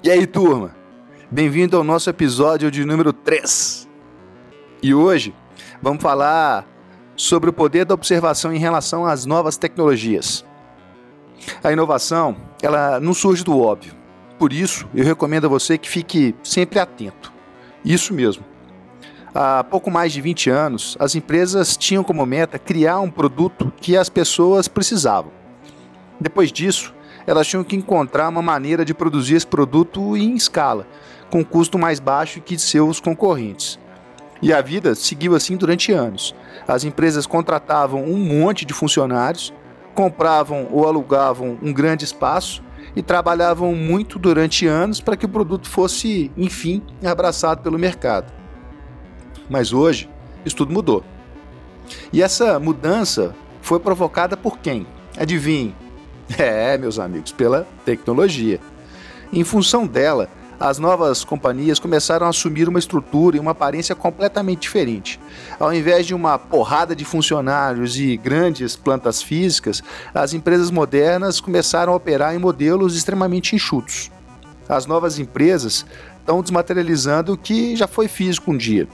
E aí, turma? Bem-vindo ao nosso episódio de número 3. E hoje vamos falar sobre o poder da observação em relação às novas tecnologias. A inovação, ela não surge do óbvio. Por isso, eu recomendo a você que fique sempre atento. Isso mesmo. Há pouco mais de 20 anos, as empresas tinham como meta criar um produto que as pessoas precisavam. Depois disso, elas tinham que encontrar uma maneira de produzir esse produto em escala, com custo mais baixo que seus concorrentes. E a vida seguiu assim durante anos. As empresas contratavam um monte de funcionários, compravam ou alugavam um grande espaço e trabalhavam muito durante anos para que o produto fosse, enfim, abraçado pelo mercado. Mas hoje, isso tudo mudou. E essa mudança foi provocada por quem? Adivinhe? É, meus amigos, pela tecnologia. Em função dela, as novas companhias começaram a assumir uma estrutura e uma aparência completamente diferente. Ao invés de uma porrada de funcionários e grandes plantas físicas, as empresas modernas começaram a operar em modelos extremamente enxutos. As novas empresas estão desmaterializando o que já foi físico um dia.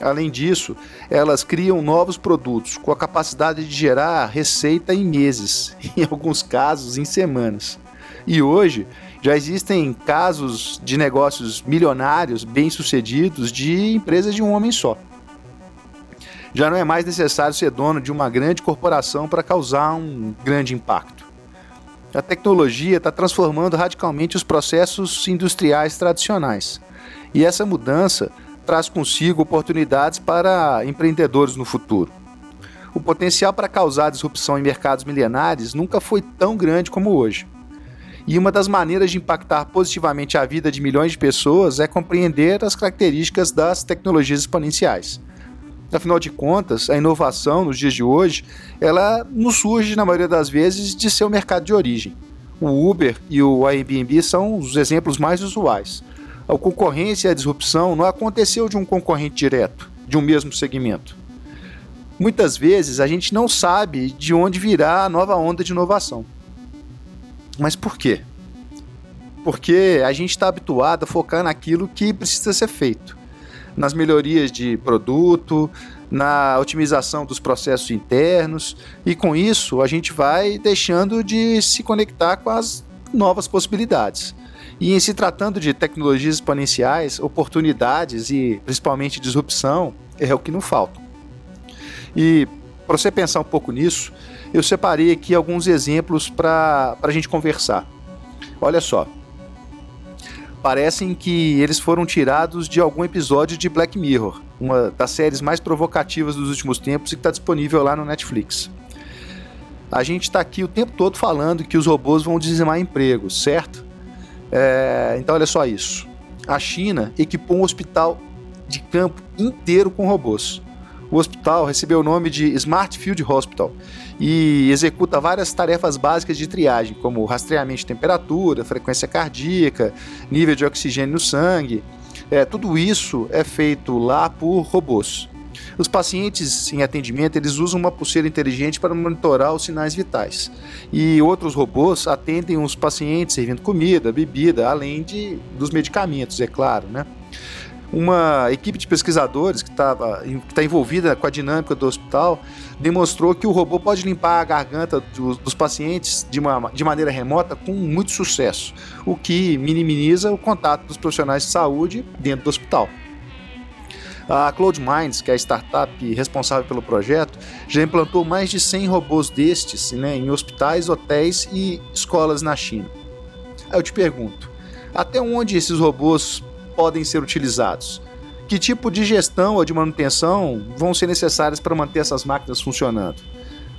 Além disso, elas criam novos produtos com a capacidade de gerar receita em meses, em alguns casos em semanas. E hoje já existem casos de negócios milionários, bem-sucedidos, de empresas de um homem só. Já não é mais necessário ser dono de uma grande corporação para causar um grande impacto. A tecnologia está transformando radicalmente os processos industriais tradicionais. E essa mudança traz consigo oportunidades para empreendedores no futuro. O potencial para causar disrupção em mercados milenares nunca foi tão grande como hoje. E uma das maneiras de impactar positivamente a vida de milhões de pessoas é compreender as características das tecnologias exponenciais. Afinal de contas, a inovação nos dias de hoje, ela não surge na maioria das vezes de seu mercado de origem. O Uber e o Airbnb são os exemplos mais usuais. A concorrência e a disrupção não aconteceu de um concorrente direto, de um mesmo segmento. Muitas vezes a gente não sabe de onde virá a nova onda de inovação. Mas por quê? Porque a gente está habituado a focar naquilo que precisa ser feito, nas melhorias de produto, na otimização dos processos internos, e com isso a gente vai deixando de se conectar com as novas possibilidades. E em se tratando de tecnologias exponenciais, oportunidades e principalmente disrupção é o que não falta. E para você pensar um pouco nisso, eu separei aqui alguns exemplos para a gente conversar. Olha só. Parecem que eles foram tirados de algum episódio de Black Mirror, uma das séries mais provocativas dos últimos tempos e que está disponível lá no Netflix. A gente está aqui o tempo todo falando que os robôs vão dizimar empregos, certo? É, então, olha só isso. A China equipou um hospital de campo inteiro com robôs. O hospital recebeu o nome de Smart Field Hospital e executa várias tarefas básicas de triagem, como rastreamento de temperatura, frequência cardíaca, nível de oxigênio no sangue. É, tudo isso é feito lá por robôs. Os pacientes em atendimento eles usam uma pulseira inteligente para monitorar os sinais vitais. E outros robôs atendem os pacientes servindo comida, bebida, além de, dos medicamentos, é claro, né? Uma equipe de pesquisadores que está tá envolvida com a dinâmica do hospital demonstrou que o robô pode limpar a garganta dos, dos pacientes de, uma, de maneira remota com muito sucesso, o que minimiza o contato dos profissionais de saúde dentro do hospital. A Cloud Minds, que é a startup responsável pelo projeto, já implantou mais de 100 robôs destes né, em hospitais, hotéis e escolas na China. Aí eu te pergunto, até onde esses robôs podem ser utilizados? Que tipo de gestão ou de manutenção vão ser necessárias para manter essas máquinas funcionando?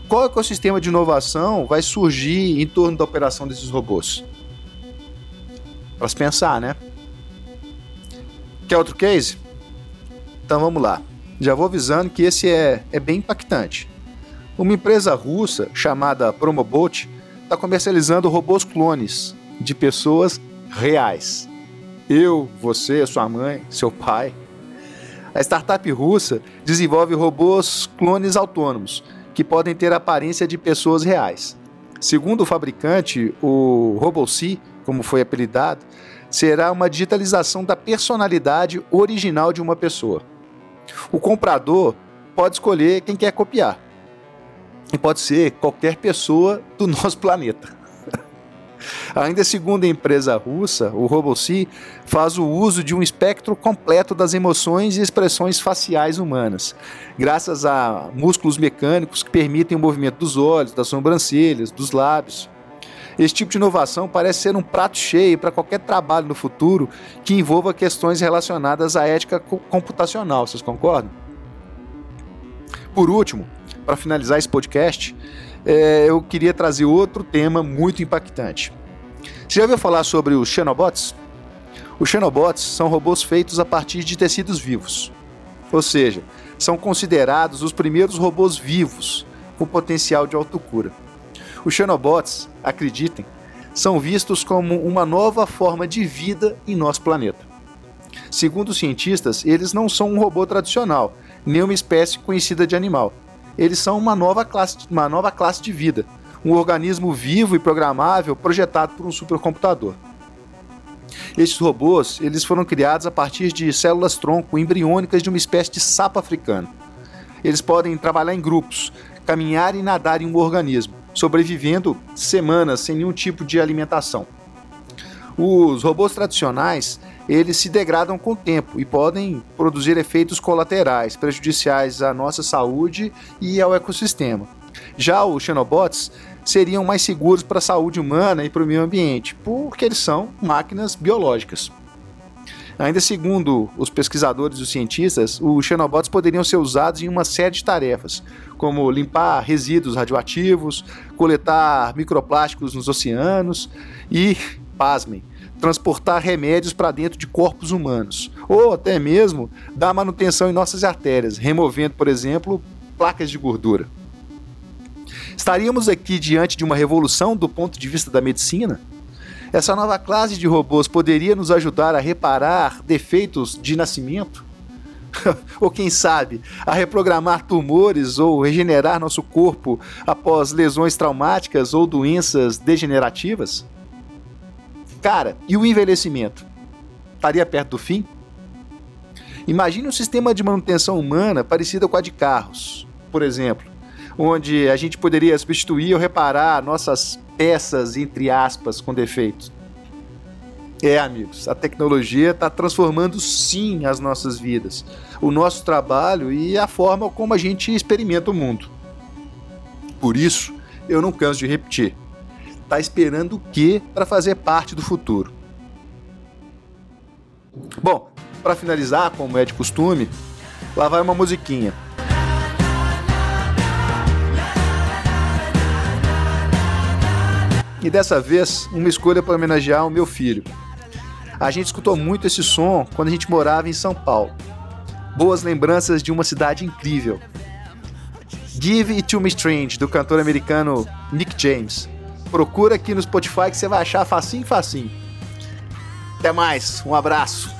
Qual ecossistema de inovação vai surgir em torno da operação desses robôs? Para se pensar, né? Quer outro case? Então vamos lá. Já vou avisando que esse é, é bem impactante. Uma empresa russa chamada Promobot está comercializando robôs clones de pessoas reais. Eu, você, sua mãe, seu pai. A startup russa desenvolve robôs clones autônomos que podem ter a aparência de pessoas reais. Segundo o fabricante, o RoboC, como foi apelidado, será uma digitalização da personalidade original de uma pessoa. O comprador pode escolher quem quer copiar. E pode ser qualquer pessoa do nosso planeta. Ainda segundo a empresa russa, o RoboC faz o uso de um espectro completo das emoções e expressões faciais humanas, graças a músculos mecânicos que permitem o movimento dos olhos, das sobrancelhas, dos lábios. Esse tipo de inovação parece ser um prato cheio para qualquer trabalho no futuro que envolva questões relacionadas à ética computacional, vocês concordam? Por último, para finalizar esse podcast, é, eu queria trazer outro tema muito impactante. Você já ouviu falar sobre os Xenobots? Os Xenobots são robôs feitos a partir de tecidos vivos, ou seja, são considerados os primeiros robôs vivos com potencial de autocura. Os Xenobots, acreditem, são vistos como uma nova forma de vida em nosso planeta. Segundo os cientistas, eles não são um robô tradicional, nem uma espécie conhecida de animal. Eles são uma nova classe, uma nova classe de vida, um organismo vivo e programável projetado por um supercomputador. Estes robôs eles foram criados a partir de células-tronco embriônicas de uma espécie de sapo africano. Eles podem trabalhar em grupos, caminhar e nadar em um organismo, sobrevivendo semanas sem nenhum tipo de alimentação. Os robôs tradicionais eles se degradam com o tempo e podem produzir efeitos colaterais prejudiciais à nossa saúde e ao ecossistema. Já os Xenobots seriam mais seguros para a saúde humana e para o meio ambiente, porque eles são máquinas biológicas. Ainda segundo os pesquisadores e os cientistas, os Xenobots poderiam ser usados em uma série de tarefas, como limpar resíduos radioativos, coletar microplásticos nos oceanos e, pasmem, transportar remédios para dentro de corpos humanos, ou até mesmo dar manutenção em nossas artérias, removendo, por exemplo, placas de gordura. Estaríamos aqui diante de uma revolução do ponto de vista da medicina? Essa nova classe de robôs poderia nos ajudar a reparar defeitos de nascimento? ou quem sabe, a reprogramar tumores ou regenerar nosso corpo após lesões traumáticas ou doenças degenerativas? Cara, e o envelhecimento? Estaria perto do fim? Imagine um sistema de manutenção humana parecido com a de carros, por exemplo onde a gente poderia substituir ou reparar nossas peças, entre aspas, com defeitos. É, amigos, a tecnologia está transformando sim as nossas vidas, o nosso trabalho e a forma como a gente experimenta o mundo. Por isso, eu não canso de repetir: tá esperando o que para fazer parte do futuro? Bom, para finalizar, como é de costume, lá vai uma musiquinha. E dessa vez, uma escolha para homenagear o meu filho. A gente escutou muito esse som quando a gente morava em São Paulo. Boas lembranças de uma cidade incrível. Give It To Me Strange, do cantor americano Nick James. Procura aqui no Spotify que você vai achar facinho, facinho. Até mais, um abraço.